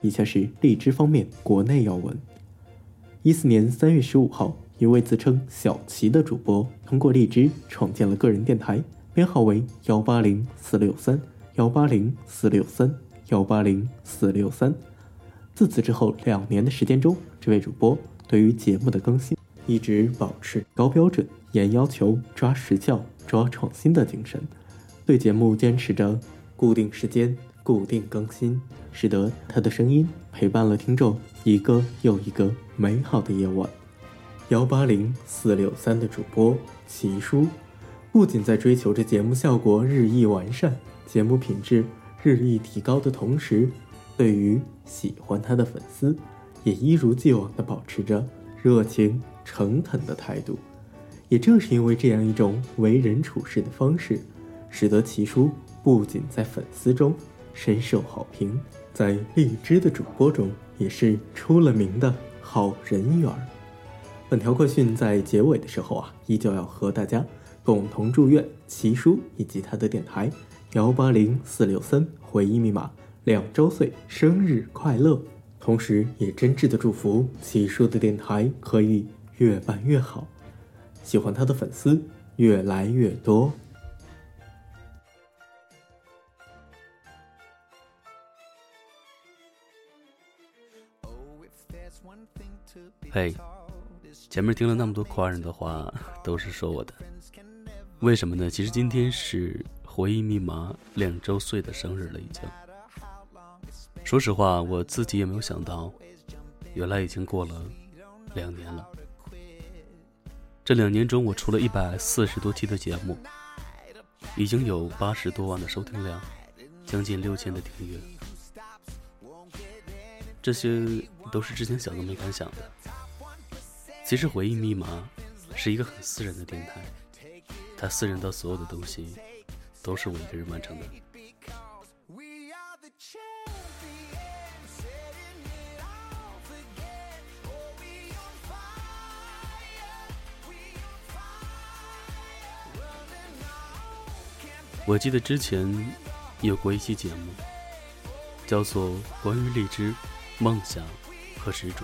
以下是荔枝方面国内要闻。一四年三月十五号，一位自称小齐的主播通过荔枝创建了个人电台，编号为幺八零四六三幺八零四六三幺八零四六三。自此之后两年的时间中，这位主播对于节目的更新一直保持高标准、严要求、抓时效、抓创新的精神，对节目坚持着固定时间、固定更新，使得他的声音陪伴了听众一个又一个美好的夜晚。幺八零四六三的主播齐叔，不仅在追求着节目效果日益完善、节目品质日益提高的同时，对于喜欢他的粉丝，也一如既往地保持着热情诚恳的态度。也正是因为这样一种为人处事的方式，使得齐叔不仅在粉丝中深受好评，在荔枝的主播中也是出了名的好人缘。本条快讯在结尾的时候啊，依旧要和大家共同祝愿齐叔以及他的电台幺八零四六三回忆密码。两周岁生日快乐！同时也真挚的祝福齐叔的电台可以越办越好，喜欢他的粉丝越来越多。嘿，前面听了那么多夸人的话，都是说我的，为什么呢？其实今天是回忆密码两周岁的生日了，已经。说实话，我自己也没有想到，原来已经过了两年了。这两年中，我出了一百四十多期的节目，已经有八十多万的收听量，将近六千的订阅。这些都是之前想都没敢想的。其实，回忆密码是一个很私人的电台，它私人到所有的东西都是我一个人完成的。我记得之前有过一期节目，叫做《关于荔枝、梦想和执着》。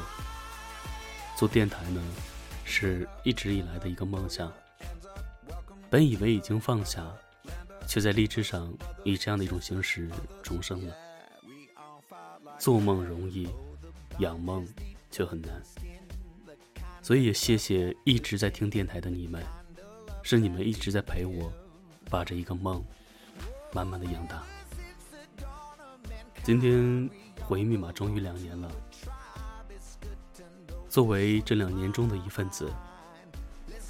做电台呢，是一直以来的一个梦想。本以为已经放下，却在荔枝上以这样的一种形式重生了。做梦容易，养梦却很难。所以也谢谢一直在听电台的你们，是你们一直在陪我。把这一个梦，慢慢的养大。今天回忆密码终于两年了。作为这两年中的一份子，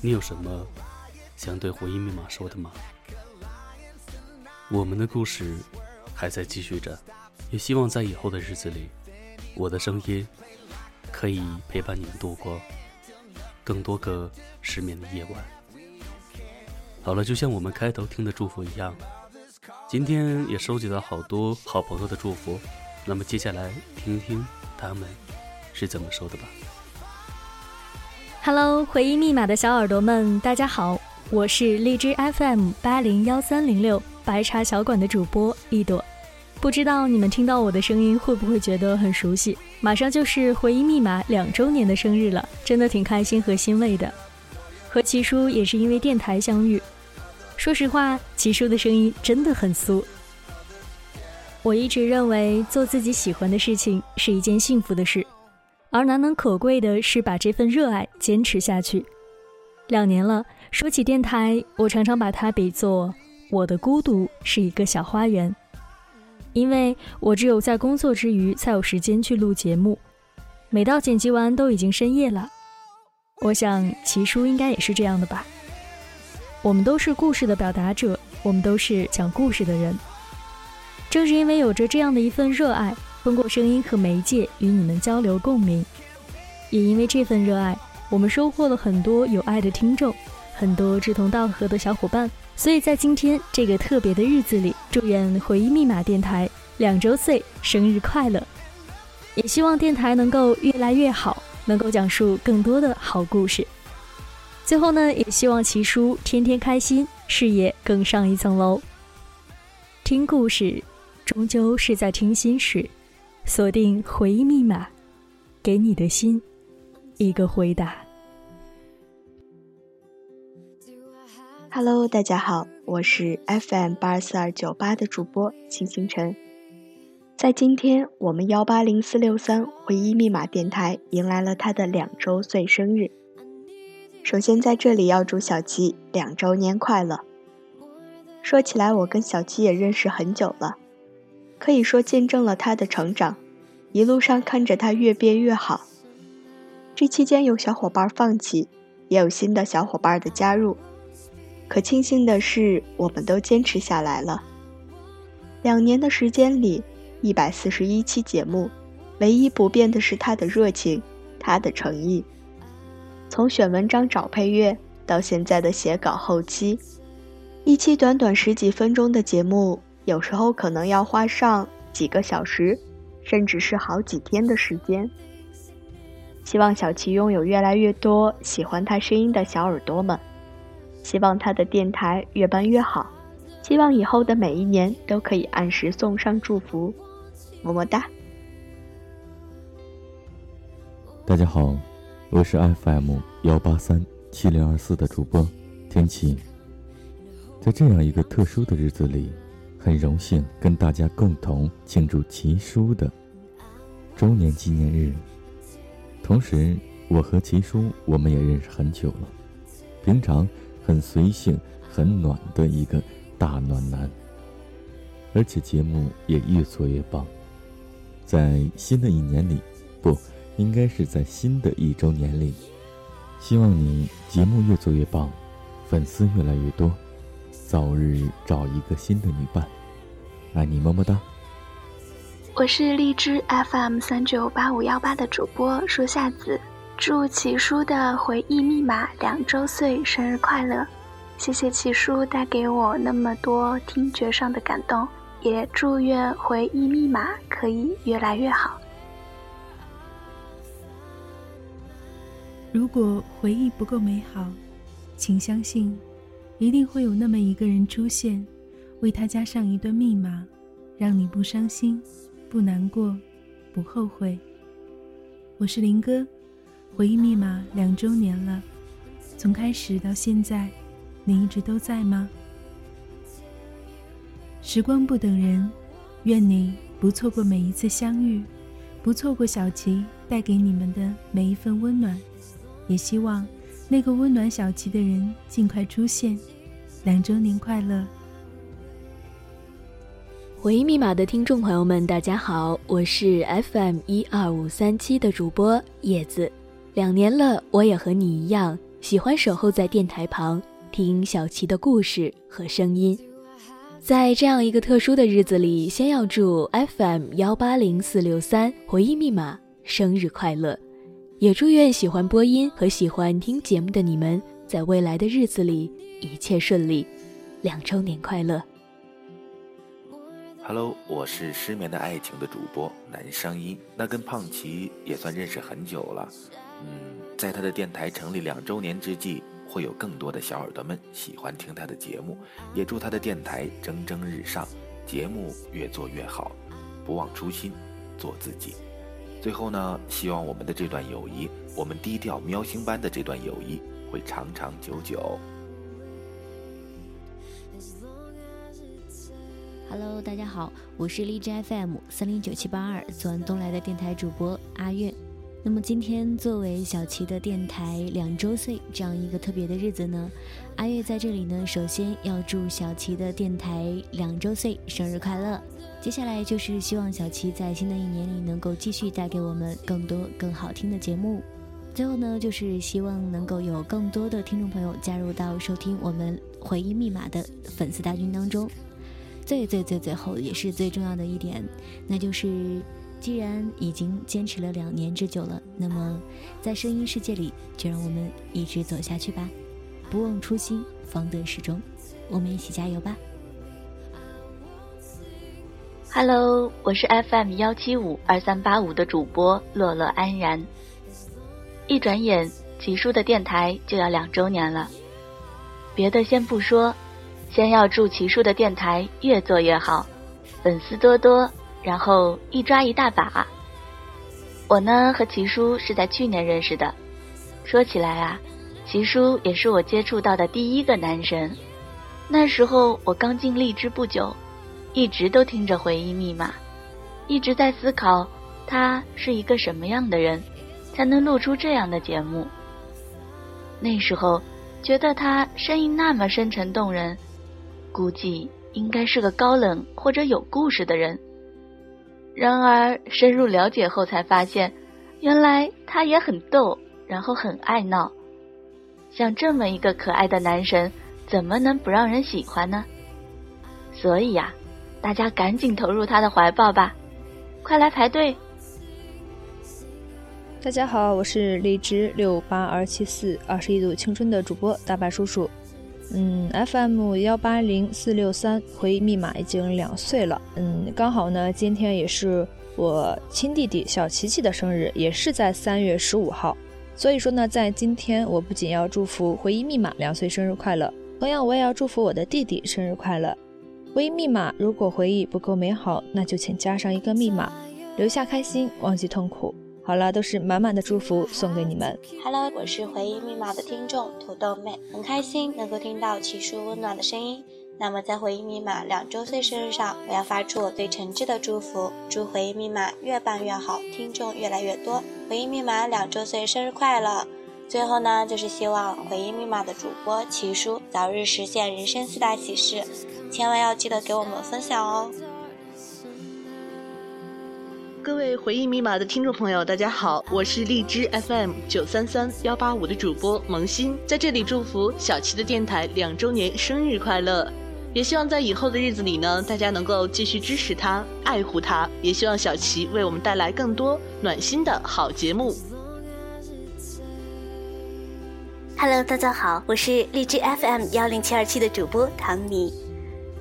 你有什么想对回忆密码说的吗？我们的故事还在继续着，也希望在以后的日子里，我的声音可以陪伴你们度过更多个失眠的夜晚。好了，就像我们开头听的祝福一样，今天也收集到好多好朋友的祝福。那么接下来听听他们是怎么说的吧。Hello，回忆密码的小耳朵们，大家好，我是荔枝 FM 八零幺三零六白茶小馆的主播一朵。不知道你们听到我的声音会不会觉得很熟悉？马上就是回忆密码两周年的生日了，真的挺开心和欣慰的。和奇叔也是因为电台相遇。说实话，奇叔的声音真的很酥。我一直认为做自己喜欢的事情是一件幸福的事，而难能可贵的是把这份热爱坚持下去。两年了，说起电台，我常常把它比作我的孤独是一个小花园，因为我只有在工作之余才有时间去录节目，每到剪辑完都已经深夜了。我想齐叔应该也是这样的吧。我们都是故事的表达者，我们都是讲故事的人。正是因为有着这样的一份热爱，通过声音和媒介与你们交流共鸣，也因为这份热爱，我们收获了很多有爱的听众，很多志同道合的小伙伴。所以在今天这个特别的日子里，祝愿回忆密码电台两周岁生日快乐！也希望电台能够越来越好，能够讲述更多的好故事。最后呢，也希望齐叔天天开心，事业更上一层楼。听故事，终究是在听心事；锁定回忆密码，给你的心一个回答。Hello，大家好，我是 FM 八四二九八的主播星星辰。在今天，我们幺八零四六三回忆密码电台迎来了他的两周岁生日。首先，在这里要祝小七两周年快乐。说起来，我跟小七也认识很久了。可以说见证了他的成长，一路上看着他越变越好。这期间有小伙伴放弃，也有新的小伙伴的加入，可庆幸的是，我们都坚持下来了。两年的时间里，一百四十一期节目，唯一不变的是他的热情，他的诚意。从选文章、找配乐，到现在的写稿、后期，一期短短十几分钟的节目。有时候可能要花上几个小时，甚至是好几天的时间。希望小齐拥有越来越多喜欢他声音的小耳朵们，希望他的电台越办越好，希望以后的每一年都可以按时送上祝福，么么哒。大家好，我是 FM 幺八三七零二四的主播天琪，在这样一个特殊的日子里。很荣幸跟大家共同庆祝齐叔的周年纪念日。同时，我和齐叔我们也认识很久了，平常很随性、很暖的一个大暖男。而且节目也越做越棒，在新的一年里，不应该是在新的一周年里，希望你节目越做越棒，粉丝越来越多。早日找一个新的女伴，爱你么么哒！我是荔枝 FM 三九八五幺八的主播树夏子，祝奇叔的回忆密码两周岁生日快乐！谢谢奇叔带给我那么多听觉上的感动，也祝愿回忆密码可以越来越好。如果回忆不够美好，请相信。一定会有那么一个人出现，为他加上一段密码，让你不伤心、不难过、不后悔。我是林哥，回忆密码两周年了，从开始到现在，你一直都在吗？时光不等人，愿你不错过每一次相遇，不错过小琪带给你们的每一份温暖，也希望。那个温暖小琪的人尽快出现，两周年快乐！回忆密码的听众朋友们，大家好，我是 FM 一二五三七的主播叶子。两年了，我也和你一样，喜欢守候在电台旁，听小琪的故事和声音。在这样一个特殊的日子里，先要祝 FM 幺八零四六三回忆密码生日快乐！也祝愿喜欢播音和喜欢听节目的你们，在未来的日子里一切顺利，两周年快乐！Hello，我是失眠的爱情的主播男声音，那跟胖琪也算认识很久了。嗯，在他的电台成立两周年之际，会有更多的小耳朵们喜欢听他的节目，也祝他的电台蒸蒸日上，节目越做越好，不忘初心，做自己。最后呢，希望我们的这段友谊，我们低调喵星般的这段友谊会长长久久。Hello，大家好，我是荔枝 FM 三零九七八二左东来的电台主播阿月。那么今天作为小齐的电台两周岁这样一个特别的日子呢，阿月在这里呢，首先要祝小齐的电台两周岁生日快乐。接下来就是希望小齐在新的一年里能够继续带给我们更多更好听的节目。最后呢，就是希望能够有更多的听众朋友加入到收听我们回忆密码的粉丝大军当中。最最最最后也是最重要的一点，那就是。既然已经坚持了两年之久了，那么在声音世界里，就让我们一直走下去吧，不忘初心，方得始终。我们一起加油吧！Hello，我是 FM 幺七五二三八五的主播乐乐安然。一转眼，奇叔的电台就要两周年了。别的先不说，先要祝奇叔的电台越做越好，粉丝多多。然后一抓一大把。我呢和齐叔是在去年认识的，说起来啊，齐叔也是我接触到的第一个男神。那时候我刚进荔枝不久，一直都听着回忆密码，一直在思考他是一个什么样的人，才能录出这样的节目。那时候觉得他声音那么深沉动人，估计应该是个高冷或者有故事的人。然而深入了解后才发现，原来他也很逗，然后很爱闹。像这么一个可爱的男神，怎么能不让人喜欢呢？所以呀，大家赶紧投入他的怀抱吧，快来排队！大家好，我是荔枝六八二七四二十一度青春的主播大白叔叔。嗯，FM 幺八零四六三回忆密码已经两岁了。嗯，刚好呢，今天也是我亲弟弟小琪琪的生日，也是在三月十五号。所以说呢，在今天我不仅要祝福回忆密码两岁生日快乐，同样我也要祝福我的弟弟生日快乐。回忆密码，如果回忆不够美好，那就请加上一个密码，留下开心，忘记痛苦。好了，都是满满的祝福送给你们。Hello，我是回忆密码的听众土豆妹，很开心能够听到奇叔温暖的声音。那么在回忆密码两周岁生日上，我要发出我对诚挚的祝福，祝回忆密码越办越好，听众越来越多。回忆密码两周岁生日快乐！最后呢，就是希望回忆密码的主播奇叔早日实现人生四大喜事，千万要记得给我们分享哦。各位回忆密码的听众朋友，大家好，我是荔枝 FM 九三三幺八五的主播萌新，在这里祝福小七的电台两周年生日快乐，也希望在以后的日子里呢，大家能够继续支持他、爱护他，也希望小七为我们带来更多暖心的好节目。Hello，大家好，我是荔枝 FM 幺零七二七的主播唐米。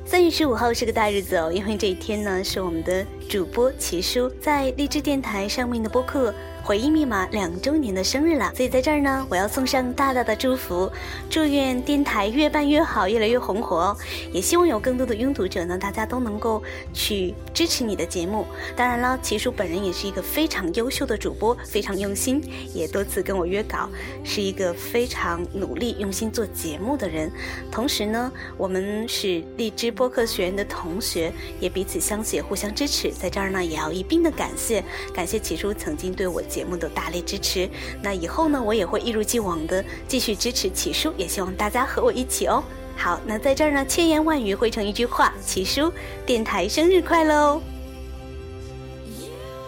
三月十五号是个大日子哦，因为这一天呢是我们的主播齐叔在荔枝电台上面的播客。回忆密码两周年的生日了，所以在这儿呢，我要送上大大的祝福，祝愿电台越办越好，越来越红火哦！也希望有更多的拥读者呢，大家都能够去支持你的节目。当然了，齐叔本人也是一个非常优秀的主播，非常用心，也多次跟我约稿，是一个非常努力用心做节目的人。同时呢，我们是荔枝播客学院的同学，也彼此相携，互相支持。在这儿呢，也要一并的感谢，感谢齐叔曾经对我。节目的大力支持，那以后呢，我也会一如既往的继续支持齐叔，也希望大家和我一起哦。好，那在这儿呢，千言万语汇成一句话，齐叔，电台生日快乐哦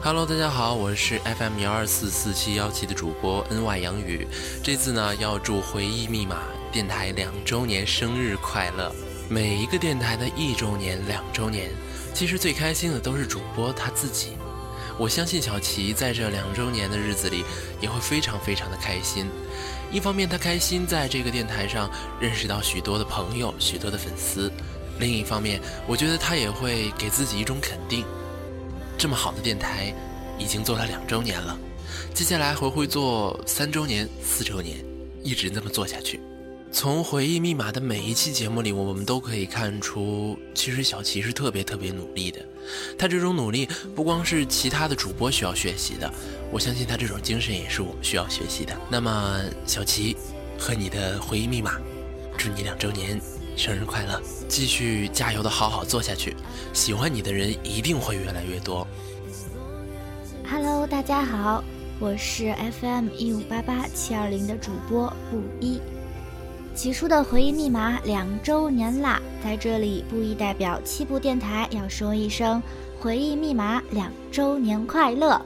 ！Hello，大家好，我是 FM 幺二四四七幺七的主播 N Y 杨宇，这次呢要祝回忆密码电台两周年生日快乐。每一个电台的一周年、两周年，其实最开心的都是主播他自己。我相信小齐在这两周年的日子里也会非常非常的开心。一方面，他开心在这个电台上认识到许多的朋友、许多的粉丝；另一方面，我觉得他也会给自己一种肯定。这么好的电台，已经做了两周年了，接下来还会做三周年、四周年，一直那么做下去。从回忆密码的每一期节目里，我们都可以看出，其实小齐是特别特别努力的。他这种努力不光是其他的主播需要学习的，我相信他这种精神也是我们需要学习的。那么，小齐和你的回忆密码，祝你两周年生日快乐，继续加油的好好做下去，喜欢你的人一定会越来越多。Hello，大家好，我是 FM 一五八八七二零的主播布衣。奇叔的回忆密码两周年啦，在这里布衣代表七部电台要说一声回忆密码两周年快乐。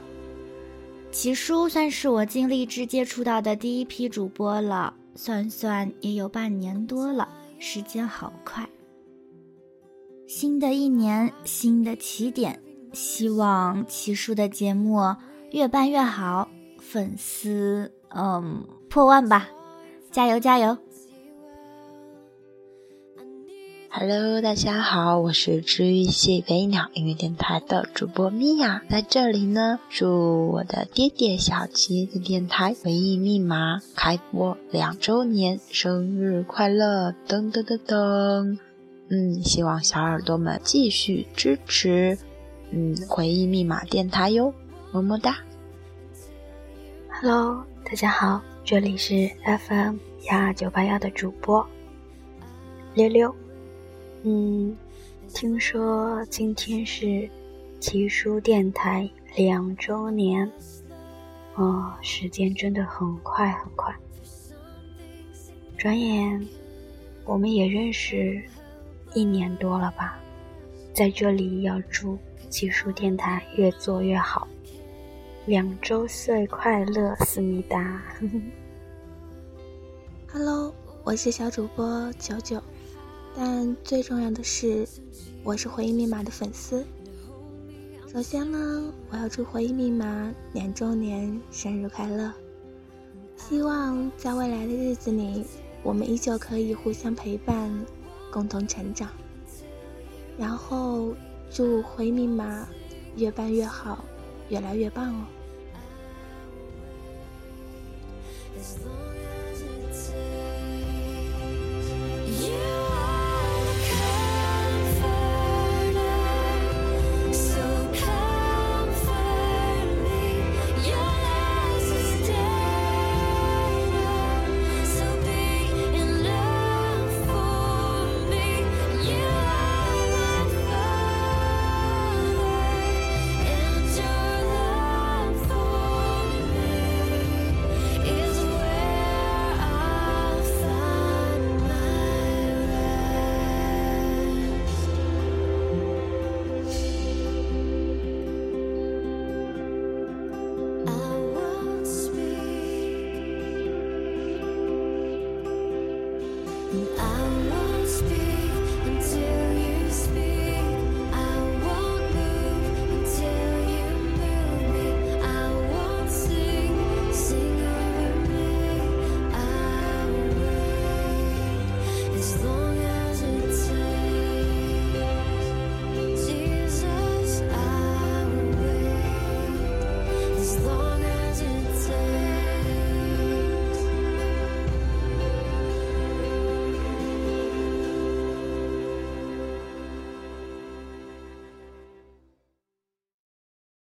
奇叔算是我经历之接触到的第一批主播了，算算也有半年多了，时间好快。新的一年，新的起点，希望奇叔的节目越办越好，粉丝嗯破万吧，加油加油！Hello，大家好，我是治愈系飞鸟音乐电台的主播米娅，在这里呢，祝我的爹爹小七的电台回忆密码开播两周年生日快乐！噔噔噔噔，嗯，希望小耳朵们继续支持，嗯回忆密码电台哟，么么哒。Hello，大家好，这里是 FM 幺二九八幺的主播六六。嗯，听说今天是奇书电台两周年，哦，时间真的很快很快，转眼我们也认识一年多了吧。在这里要祝奇书电台越做越好，两周岁快乐，思密达。Hello，我是小主播九九，但最重要的是，我是回忆密码的粉丝。首先呢，我要祝回忆密码两周年生日快乐，希望在未来的日子里，我们依旧可以互相陪伴，共同成长。然后祝回忆密码越办越好，越来越棒哦。